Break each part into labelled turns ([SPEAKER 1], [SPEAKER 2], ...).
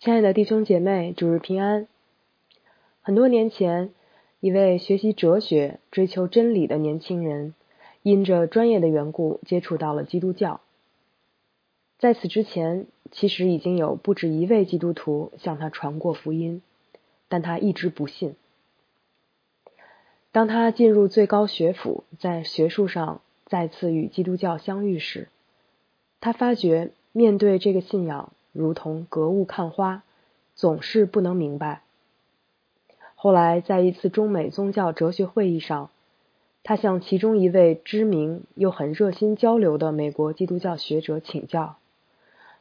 [SPEAKER 1] 亲爱的弟兄姐妹，主日平安。很多年前，一位学习哲学、追求真理的年轻人，因着专业的缘故，接触到了基督教。在此之前，其实已经有不止一位基督徒向他传过福音，但他一直不信。当他进入最高学府，在学术上再次与基督教相遇时，他发觉面对这个信仰。如同隔雾看花，总是不能明白。后来，在一次中美宗教哲学会议上，他向其中一位知名又很热心交流的美国基督教学者请教，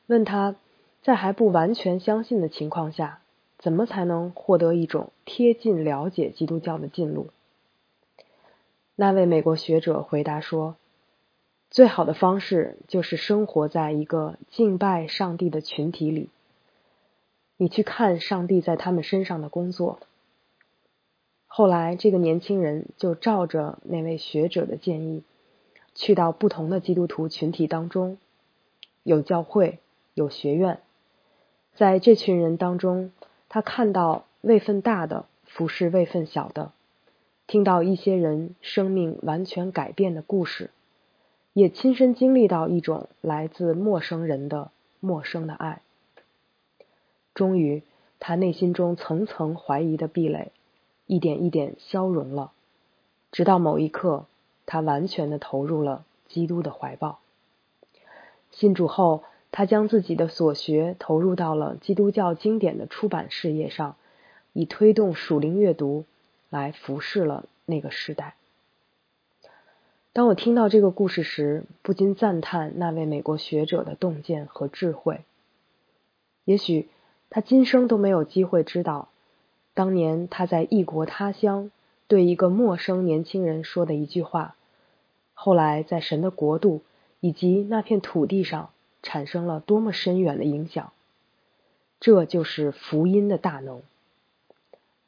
[SPEAKER 1] 问他在还不完全相信的情况下，怎么才能获得一种贴近了解基督教的进路？那位美国学者回答说。最好的方式就是生活在一个敬拜上帝的群体里，你去看上帝在他们身上的工作。后来，这个年轻人就照着那位学者的建议，去到不同的基督徒群体当中，有教会，有学院，在这群人当中，他看到位分大的服侍位分小的，听到一些人生命完全改变的故事。也亲身经历到一种来自陌生人的陌生的爱。终于，他内心中层层怀疑的壁垒一点一点消融了，直到某一刻，他完全的投入了基督的怀抱。信主后，他将自己的所学投入到了基督教经典的出版事业上，以推动属灵阅读来服侍了那个时代。当我听到这个故事时，不禁赞叹那位美国学者的洞见和智慧。也许他今生都没有机会知道，当年他在异国他乡对一个陌生年轻人说的一句话，后来在神的国度以及那片土地上产生了多么深远的影响。这就是福音的大能，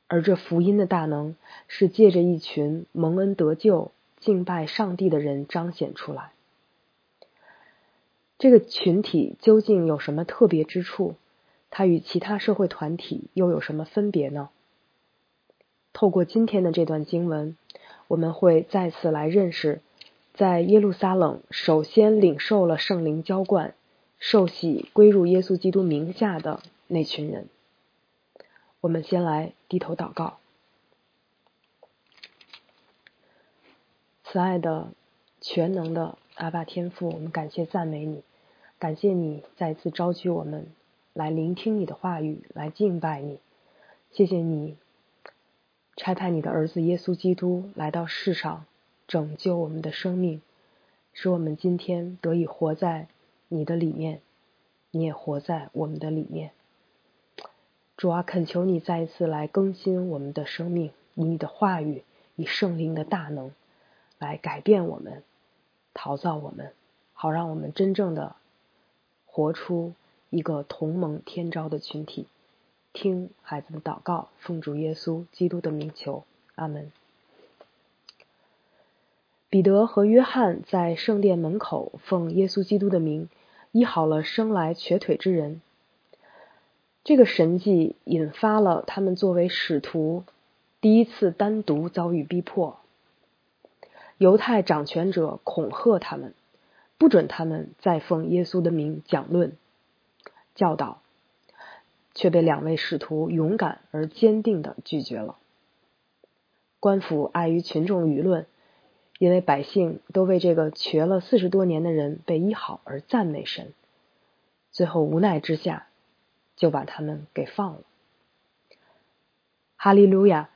[SPEAKER 1] 而这福音的大能是借着一群蒙恩得救。敬拜上帝的人彰显出来。这个群体究竟有什么特别之处？它与其他社会团体又有什么分别呢？透过今天的这段经文，我们会再次来认识，在耶路撒冷首先领受了圣灵浇灌、受洗归入耶稣基督名下的那群人。我们先来低头祷告。慈爱的、全能的阿爸天父，我们感谢赞美你，感谢你再次召集我们来聆听你的话语，来敬拜你。谢谢你差派你的儿子耶稣基督来到世上，拯救我们的生命，使我们今天得以活在你的里面，你也活在我们的里面。主啊，恳求你再一次来更新我们的生命，以你的话语，以圣灵的大能。来改变我们，陶造我们，好让我们真正的活出一个同盟天朝的群体。听孩子的祷告，奉主耶稣基督的名求，阿门。彼得和约翰在圣殿门口奉耶稣基督的名医好了生来瘸腿之人。这个神迹引发了他们作为使徒第一次单独遭遇逼迫。犹太掌权者恐吓他们，不准他们再奉耶稣的名讲论、教导，却被两位使徒勇敢而坚定的拒绝了。官府碍于群众舆论，因为百姓都为这个瘸了四十多年的人被医好而赞美神，最后无奈之下就把他们给放了。哈利路亚！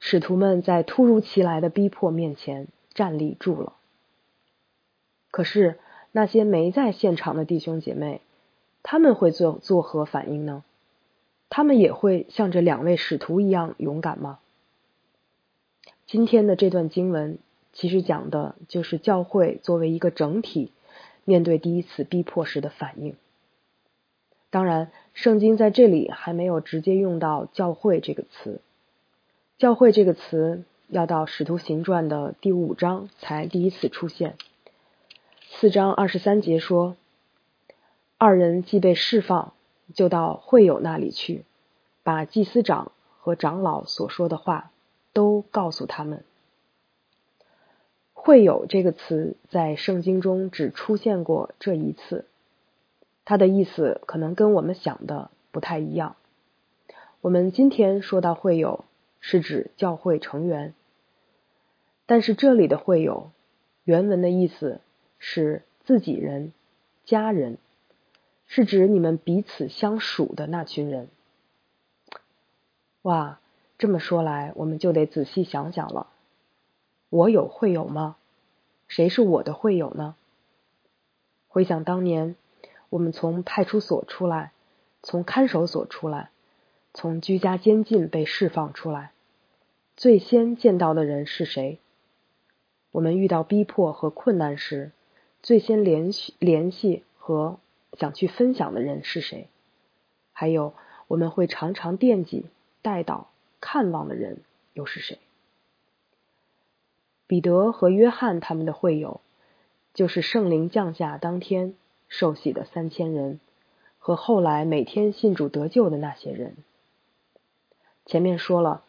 [SPEAKER 1] 使徒们在突如其来的逼迫面前。站立住了。可是那些没在现场的弟兄姐妹，他们会做作何反应呢？他们也会像这两位使徒一样勇敢吗？今天的这段经文其实讲的就是教会作为一个整体面对第一次逼迫时的反应。当然，圣经在这里还没有直接用到“教会”这个词，“教会”这个词。要到《使徒行传》的第五章才第一次出现。四章二十三节说：“二人既被释放，就到会友那里去，把祭司长和长老所说的话都告诉他们。会友这个词在圣经中只出现过这一次，它的意思可能跟我们想的不太一样。我们今天说到会友，是指教会成员，但是这里的会友原文的意思是自己人、家人。是指你们彼此相属的那群人。哇，这么说来，我们就得仔细想想了。我有会友吗？谁是我的会友呢？回想当年，我们从派出所出来，从看守所出来，从居家监禁被释放出来，最先见到的人是谁？我们遇到逼迫和困难时，最先联系联系和。想去分享的人是谁？还有我们会常常惦记、带祷、看望的人又是谁？彼得和约翰他们的会友，就是圣灵降下当天受洗的三千人，和后来每天信主得救的那些人。前面说了，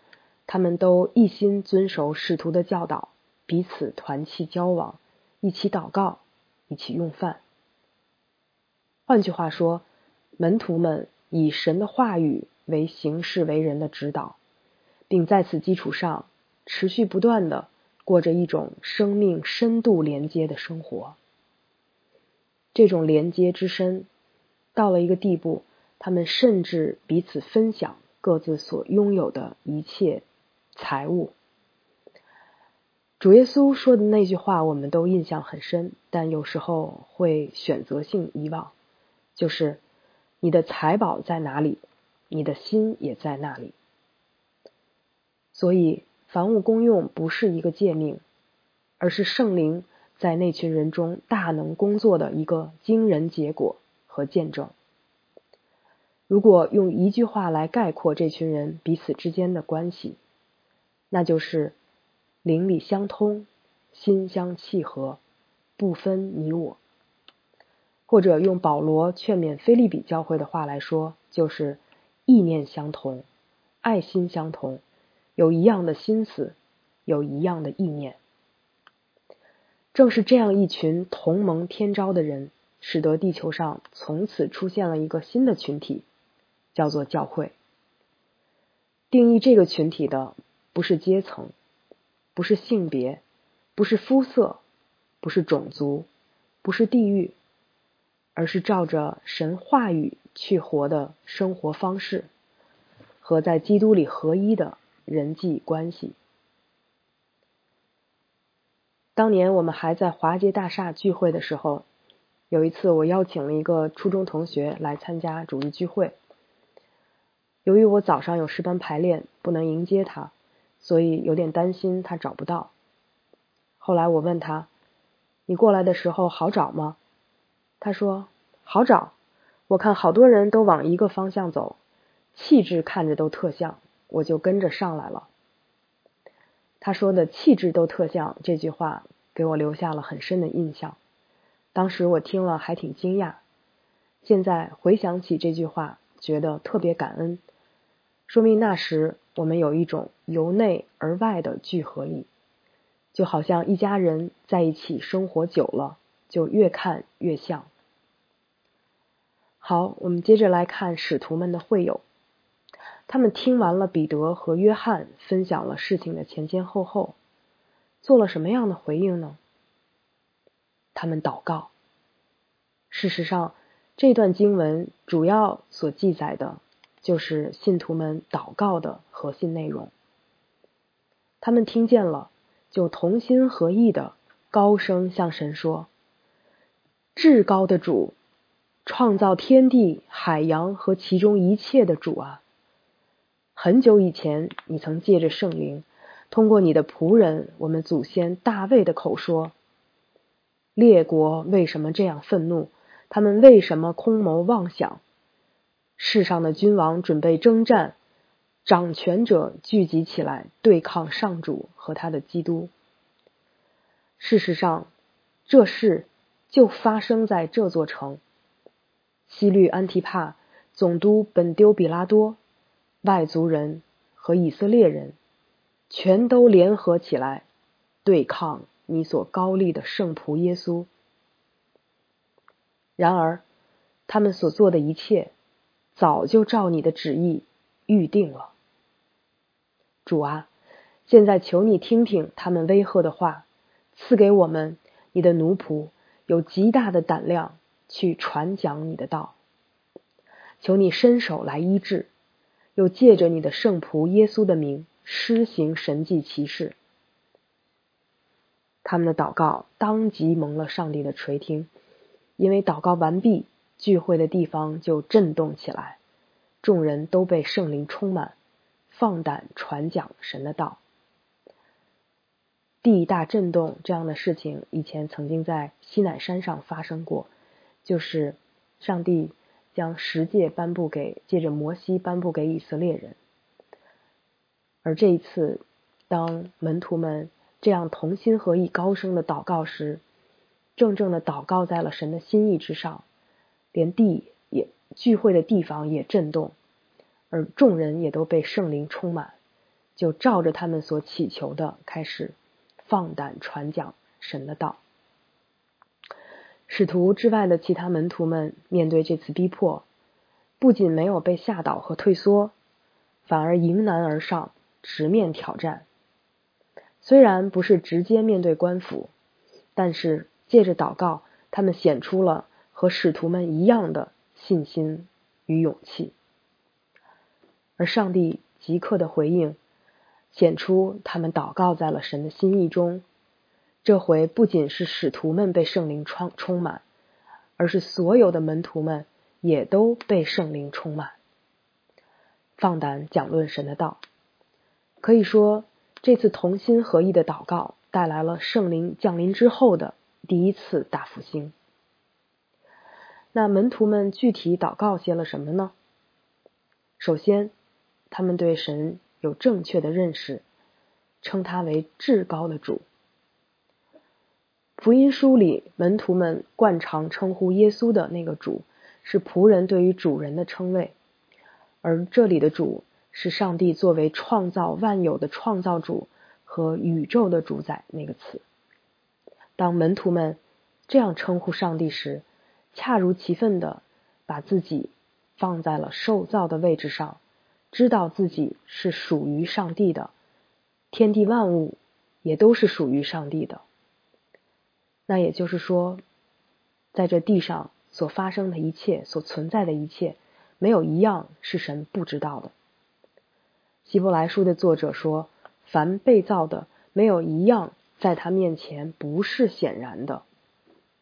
[SPEAKER 1] 他们都一心遵守使徒的教导，彼此团契交往，一起祷告，一起用饭。换句话说，门徒们以神的话语为行事为人的指导，并在此基础上持续不断的过着一种生命深度连接的生活。这种连接之深，到了一个地步，他们甚至彼此分享各自所拥有的一切财物。主耶稣说的那句话，我们都印象很深，但有时候会选择性遗忘。就是你的财宝在哪里，你的心也在那里。所以，凡物公用不是一个诫命，而是圣灵在那群人中大能工作的一个惊人结果和见证。如果用一句话来概括这群人彼此之间的关系，那就是灵里相通，心相契合，不分你我。或者用保罗劝勉菲利比教会的话来说，就是意念相同，爱心相同，有一样的心思，有一样的意念。正是这样一群同盟天朝的人，使得地球上从此出现了一个新的群体，叫做教会。定义这个群体的不是阶层，不是性别，不是肤色，不是种族，不是地域。而是照着神话语去活的生活方式，和在基督里合一的人际关系。当年我们还在华街大厦聚会的时候，有一次我邀请了一个初中同学来参加主日聚会。由于我早上有诗班排练，不能迎接他，所以有点担心他找不到。后来我问他：“你过来的时候好找吗？”他说：“好找，我看好多人都往一个方向走，气质看着都特像，我就跟着上来了。”他说的“气质都特像”这句话给我留下了很深的印象。当时我听了还挺惊讶，现在回想起这句话，觉得特别感恩，说明那时我们有一种由内而外的聚合力，就好像一家人在一起生活久了，就越看越像。好，我们接着来看使徒们的会友。他们听完了彼得和约翰分享了事情的前前后后，做了什么样的回应呢？他们祷告。事实上，这段经文主要所记载的就是信徒们祷告的核心内容。他们听见了，就同心合意的高声向神说：“至高的主。”创造天地、海洋和其中一切的主啊！很久以前，你曾借着圣灵，通过你的仆人我们祖先大卫的口说：列国为什么这样愤怒？他们为什么空谋妄想？世上的君王准备征战，掌权者聚集起来对抗上主和他的基督。事实上，这事就发生在这座城。西律安提帕总督本丢比拉多、外族人和以色列人，全都联合起来对抗你所高立的圣仆耶稣。然而，他们所做的一切，早就照你的旨意预定了。主啊，现在求你听听他们威吓的话，赐给我们你的奴仆有极大的胆量去传讲你的道。求你伸手来医治，又借着你的圣仆耶稣的名施行神迹奇事。他们的祷告当即蒙了上帝的垂听，因为祷告完毕，聚会的地方就震动起来，众人都被圣灵充满，放胆传讲神的道。地大震动这样的事情，以前曾经在西乃山上发生过，就是上帝。将十诫颁布给借着摩西颁布给以色列人，而这一次，当门徒们这样同心合意、高声的祷告时，正正的祷告在了神的心意之上，连地也聚会的地方也震动，而众人也都被圣灵充满，就照着他们所祈求的开始放胆传讲神的道。使徒之外的其他门徒们面对这次逼迫，不仅没有被吓倒和退缩，反而迎难而上，直面挑战。虽然不是直接面对官府，但是借着祷告，他们显出了和使徒们一样的信心与勇气。而上帝即刻的回应，显出他们祷告在了神的心意中。这回不仅是使徒们被圣灵充充满，而是所有的门徒们也都被圣灵充满，放胆讲论神的道。可以说，这次同心合意的祷告带来了圣灵降临之后的第一次大复兴。那门徒们具体祷告些了什么呢？首先，他们对神有正确的认识，称他为至高的主。福音书里，门徒们惯常称呼耶稣的那个主，是仆人对于主人的称谓，而这里的主是上帝作为创造万有的创造主和宇宙的主宰那个词。当门徒们这样称呼上帝时，恰如其分的把自己放在了受造的位置上，知道自己是属于上帝的，天地万物也都是属于上帝的。那也就是说，在这地上所发生的一切，所存在的一切，没有一样是神不知道的。希伯来书的作者说：“凡被造的，没有一样在他面前不是显然的，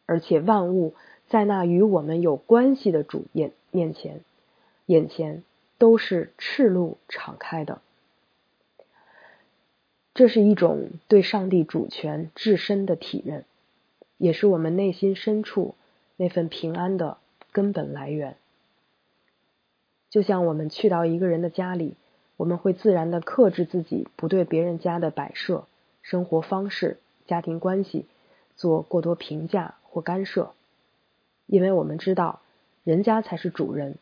[SPEAKER 1] 而且万物在那与我们有关系的主眼面前，眼前都是赤露敞开的。”这是一种对上帝主权至深的体认。也是我们内心深处那份平安的根本来源。就像我们去到一个人的家里，我们会自然的克制自己，不对别人家的摆设、生活方式、家庭关系做过多评价或干涉，因为我们知道人家才是主人。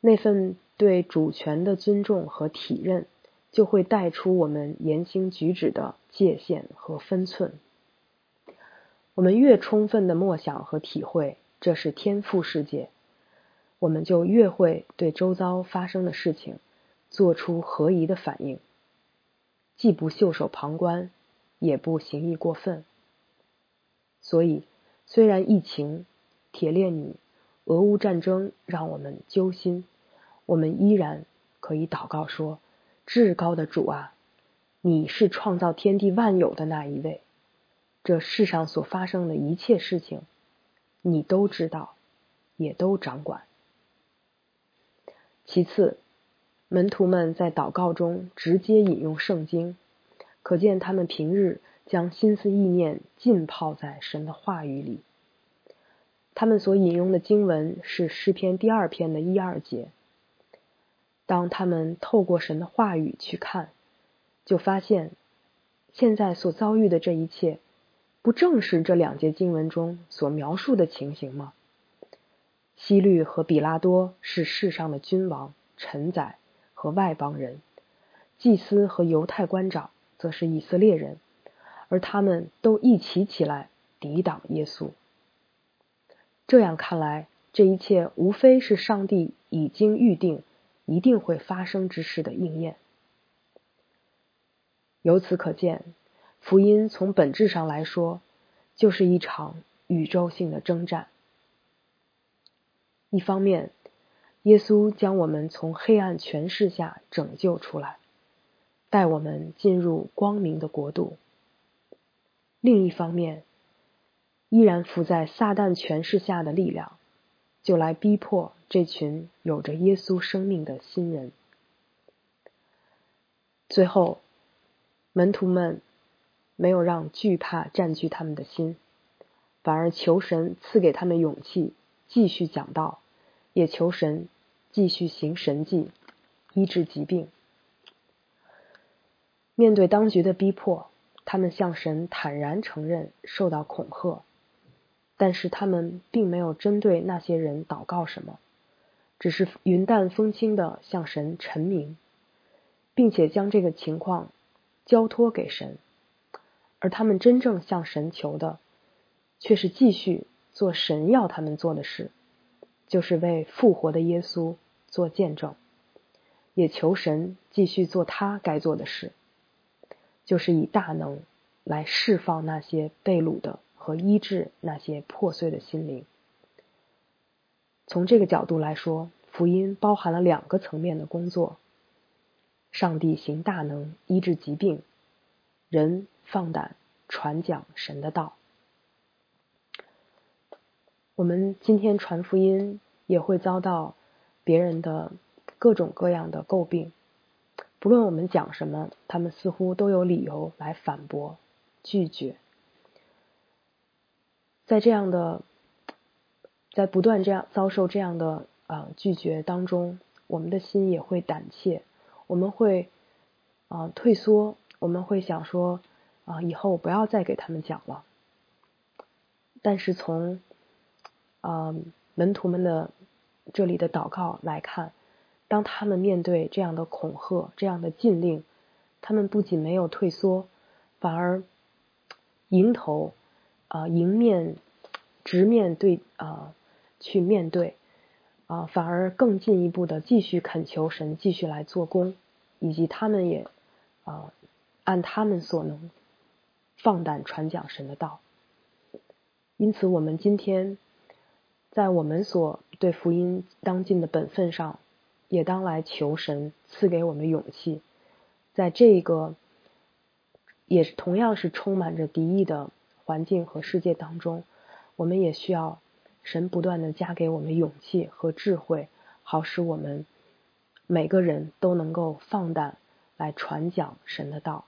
[SPEAKER 1] 那份对主权的尊重和体认，就会带出我们言行举止的界限和分寸。我们越充分的默想和体会这是天赋世界，我们就越会对周遭发生的事情做出合宜的反应，既不袖手旁观，也不行义过分。所以，虽然疫情、铁链女、俄乌战争让我们揪心，我们依然可以祷告说：“至高的主啊，你是创造天地万有的那一位。”这世上所发生的一切事情，你都知道，也都掌管。其次，门徒们在祷告中直接引用圣经，可见他们平日将心思意念浸泡在神的话语里。他们所引用的经文是诗篇第二篇的一二节。当他们透过神的话语去看，就发现现在所遭遇的这一切。不正是这两节经文中所描述的情形吗？希律和比拉多是世上的君王、臣宰和外邦人，祭司和犹太官长则是以色列人，而他们都一起起来抵挡耶稣。这样看来，这一切无非是上帝已经预定、一定会发生之事的应验。由此可见，福音从本质上来说，就是一场宇宙性的征战。一方面，耶稣将我们从黑暗权势下拯救出来，带我们进入光明的国度；另一方面，依然伏在撒旦权势下的力量，就来逼迫这群有着耶稣生命的新人。最后，门徒们没有让惧怕占据他们的心，反而求神赐给他们勇气。继续讲道，也求神继续行神迹，医治疾病。面对当局的逼迫，他们向神坦然承认受到恐吓，但是他们并没有针对那些人祷告什么，只是云淡风轻的向神陈明，并且将这个情况交托给神。而他们真正向神求的，却是继续。做神要他们做的事，就是为复活的耶稣做见证，也求神继续做他该做的事，就是以大能来释放那些被掳的和医治那些破碎的心灵。从这个角度来说，福音包含了两个层面的工作：上帝行大能医治疾病，人放胆传讲神的道。我们今天传福音也会遭到别人的各种各样的诟病，不论我们讲什么，他们似乎都有理由来反驳、拒绝。在这样的，在不断这样遭受这样的啊拒绝当中，我们的心也会胆怯，我们会啊退缩，我们会想说啊以后不要再给他们讲了。但是从啊，门徒们的这里的祷告来看，当他们面对这样的恐吓、这样的禁令，他们不仅没有退缩，反而迎头啊迎面直面对啊去面对啊，反而更进一步的继续恳求神继续来做工，以及他们也啊按他们所能放胆传讲神的道。因此，我们今天。在我们所对福音当尽的本分上，也当来求神赐给我们勇气。在这个也是同样是充满着敌意的环境和世界当中，我们也需要神不断的加给我们勇气和智慧，好使我们每个人都能够放胆来传讲神的道。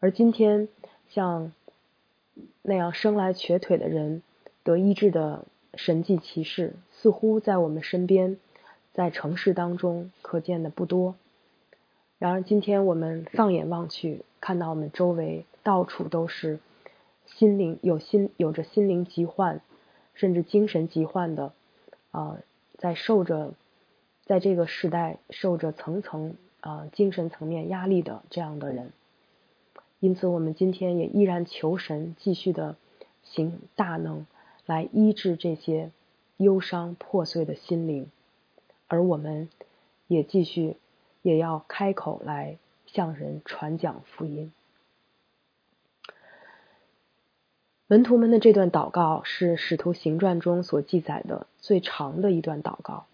[SPEAKER 1] 而今天像那样生来瘸腿的人。得医治的神迹奇事，似乎在我们身边，在城市当中可见的不多。然而，今天我们放眼望去，看到我们周围到处都是心灵有心有着心灵疾患，甚至精神疾患的啊，在受着在这个时代受着层层啊精神层面压力的这样的人。因此，我们今天也依然求神继续的行大能。来医治这些忧伤破碎的心灵，而我们也继续也要开口来向人传讲福音。门徒们的这段祷告是《使徒行传》中所记载的最长的一段祷告，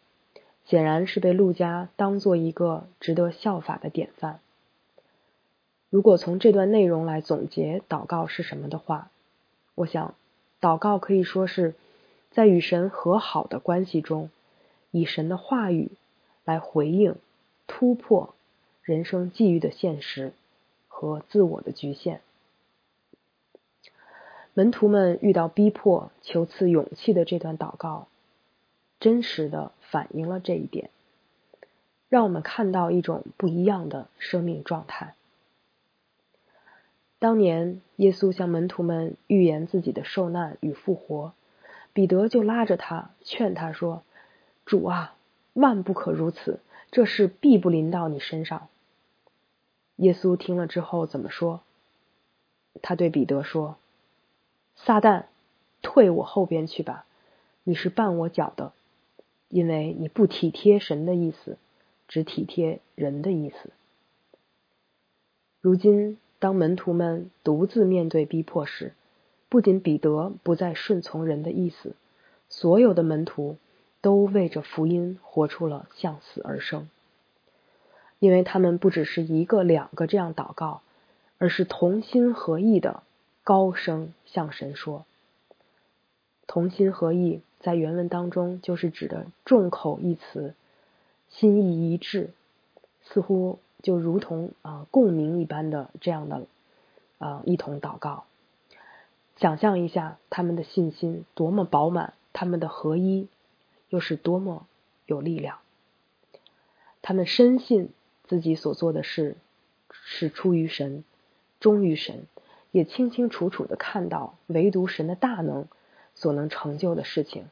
[SPEAKER 1] 显然是被路加当做一个值得效法的典范。如果从这段内容来总结祷告是什么的话，我想。祷告可以说是在与神和好的关系中，以神的话语来回应、突破人生际遇的现实和自我的局限。门徒们遇到逼迫、求赐勇气的这段祷告，真实的反映了这一点，让我们看到一种不一样的生命状态。当年，耶稣向门徒们预言自己的受难与复活，彼得就拉着他，劝他说：“主啊，万不可如此，这事必不临到你身上。”耶稣听了之后怎么说？他对彼得说：“撒旦，退我后边去吧！你是绊我脚的，因为你不体贴神的意思，只体贴人的意思。”如今，当门徒们独自面对逼迫时，不仅彼得不再顺从人的意思，所有的门徒都为着福音活出了向死而生，因为他们不只是一个两个这样祷告，而是同心合意的高声向神说。同心合意在原文当中就是指的众口一词，心意一致，似乎。就如同啊共鸣一般的这样的啊一同祷告，想象一下他们的信心多么饱满，他们的合一又是多么有力量。他们深信自己所做的事是出于神，忠于神，也清清楚楚的看到唯独神的大能所能成就的事情，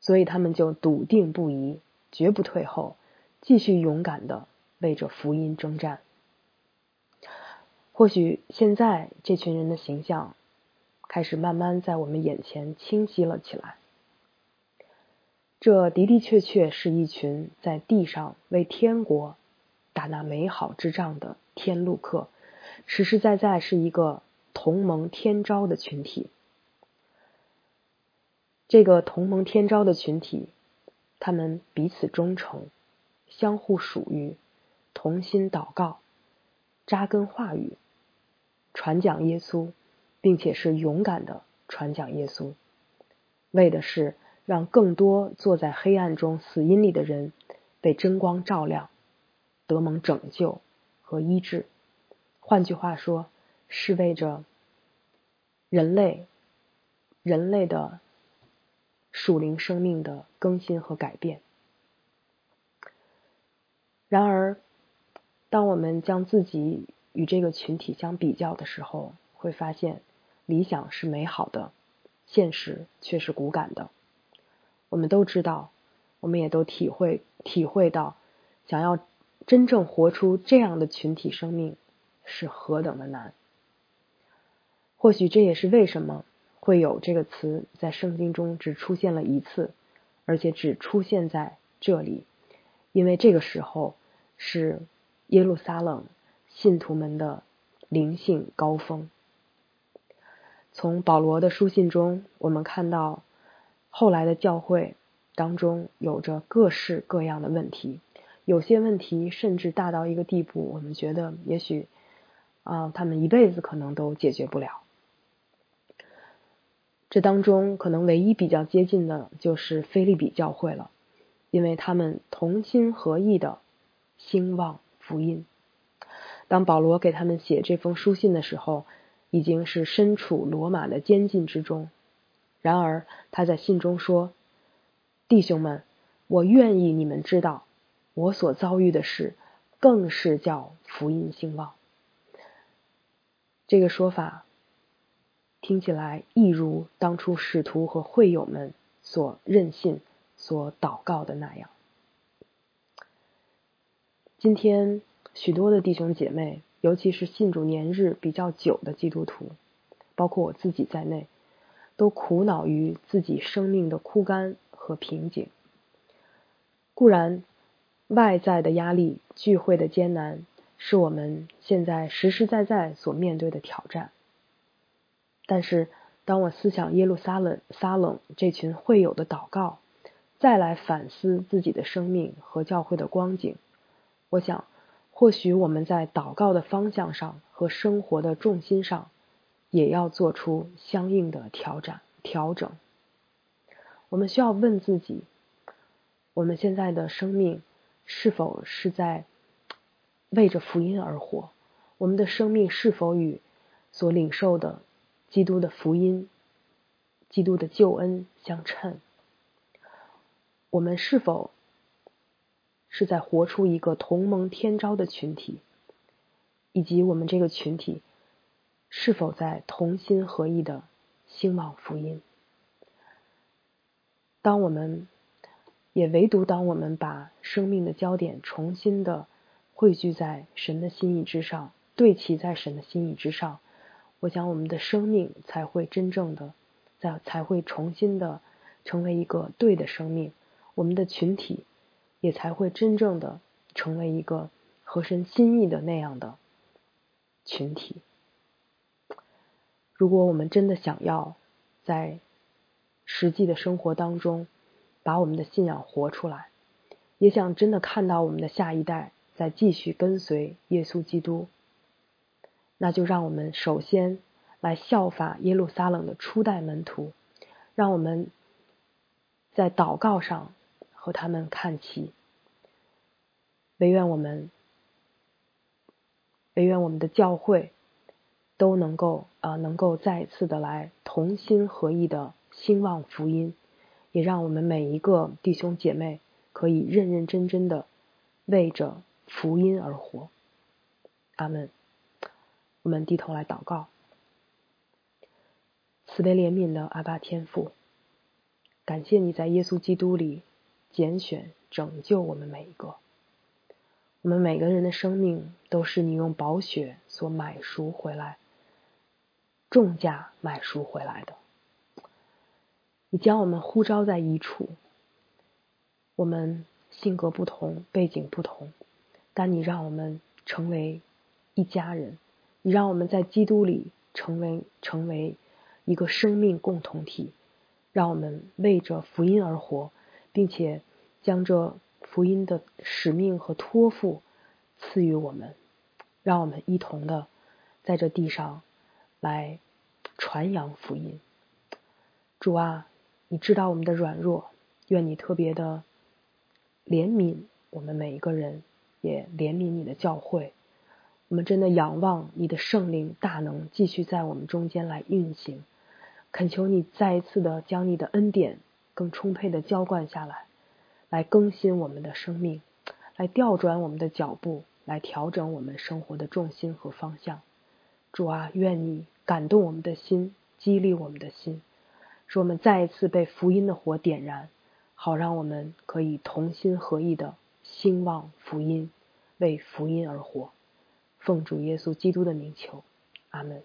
[SPEAKER 1] 所以他们就笃定不移，绝不退后，继续勇敢的。为着福音征战，或许现在这群人的形象开始慢慢在我们眼前清晰了起来。这的的确确是一群在地上为天国打那美好之仗的天路客，实实在在是一个同盟天招的群体。这个同盟天招的群体，他们彼此忠诚，相互属于。同心祷告，扎根话语，传讲耶稣，并且是勇敢的传讲耶稣，为的是让更多坐在黑暗中死荫里的人被真光照亮，得蒙拯救和医治。换句话说，是为着人类人类的属灵生命的更新和改变。然而。当我们将自己与这个群体相比较的时候，会发现理想是美好的，现实却是骨感的。我们都知道，我们也都体会体会到，想要真正活出这样的群体生命是何等的难。或许这也是为什么会有这个词在圣经中只出现了一次，而且只出现在这里，因为这个时候是。耶路撒冷信徒们的灵性高峰。从保罗的书信中，我们看到后来的教会当中有着各式各样的问题，有些问题甚至大到一个地步，我们觉得也许啊，他们一辈子可能都解决不了。这当中可能唯一比较接近的就是菲利比教会了，因为他们同心合意的兴旺。福音。当保罗给他们写这封书信的时候，已经是身处罗马的监禁之中。然而他在信中说：“弟兄们，我愿意你们知道，我所遭遇的事，更是叫福音兴旺。”这个说法听起来一如当初使徒和会友们所任信、所祷告的那样。今天，许多的弟兄姐妹，尤其是信主年日比较久的基督徒，包括我自己在内，都苦恼于自己生命的枯干和瓶颈。固然，外在的压力、聚会的艰难，是我们现在实实在在所面对的挑战。但是，当我思想耶路撒冷撒冷这群会友的祷告，再来反思自己的生命和教会的光景。我想，或许我们在祷告的方向上和生活的重心上，也要做出相应的调整。调整。我们需要问自己：我们现在的生命是否是在为着福音而活？我们的生命是否与所领受的基督的福音、基督的救恩相称？我们是否？是在活出一个同盟天朝的群体，以及我们这个群体是否在同心合意的兴旺福音？当我们也唯独当我们把生命的焦点重新的汇聚在神的心意之上，对齐在神的心意之上，我想我们的生命才会真正的在才会重新的成为一个对的生命，我们的群体也才会真正的成为一个合神心意的那样的群体。如果我们真的想要在实际的生活当中把我们的信仰活出来，也想真的看到我们的下一代。再继续跟随耶稣基督，那就让我们首先来效法耶路撒冷的初代门徒，让我们在祷告上和他们看齐。唯愿我们，唯愿我们的教会都能够啊，能够再一次的来同心合意的兴旺福音，也让我们每一个弟兄姐妹可以认认真真的为着。福音而活，阿门。我们低头来祷告，慈悲怜悯的阿爸天父，感谢你在耶稣基督里拣选拯救我们每一个。我们每个人的生命都是你用宝血所买赎回来，重价买赎回来的。你将我们呼召在一处，我们性格不同，背景不同。但你让我们成为一家人，你让我们在基督里成为成为一个生命共同体，让我们为着福音而活，并且将这福音的使命和托付赐予我们，让我们一同的在这地上来传扬福音。主啊，你知道我们的软弱，愿你特别的怜悯我们每一个人。也怜悯你的教会，我们真的仰望你的圣灵大能继续在我们中间来运行，恳求你再一次的将你的恩典更充沛的浇灌下来，来更新我们的生命，来调转我们的脚步，来调整我们生活的重心和方向。主啊，愿你感动我们的心，激励我们的心，使我们再一次被福音的火点燃，好让我们可以同心合意的兴旺福音。为福音而活，奉主耶稣基督的名求，阿门。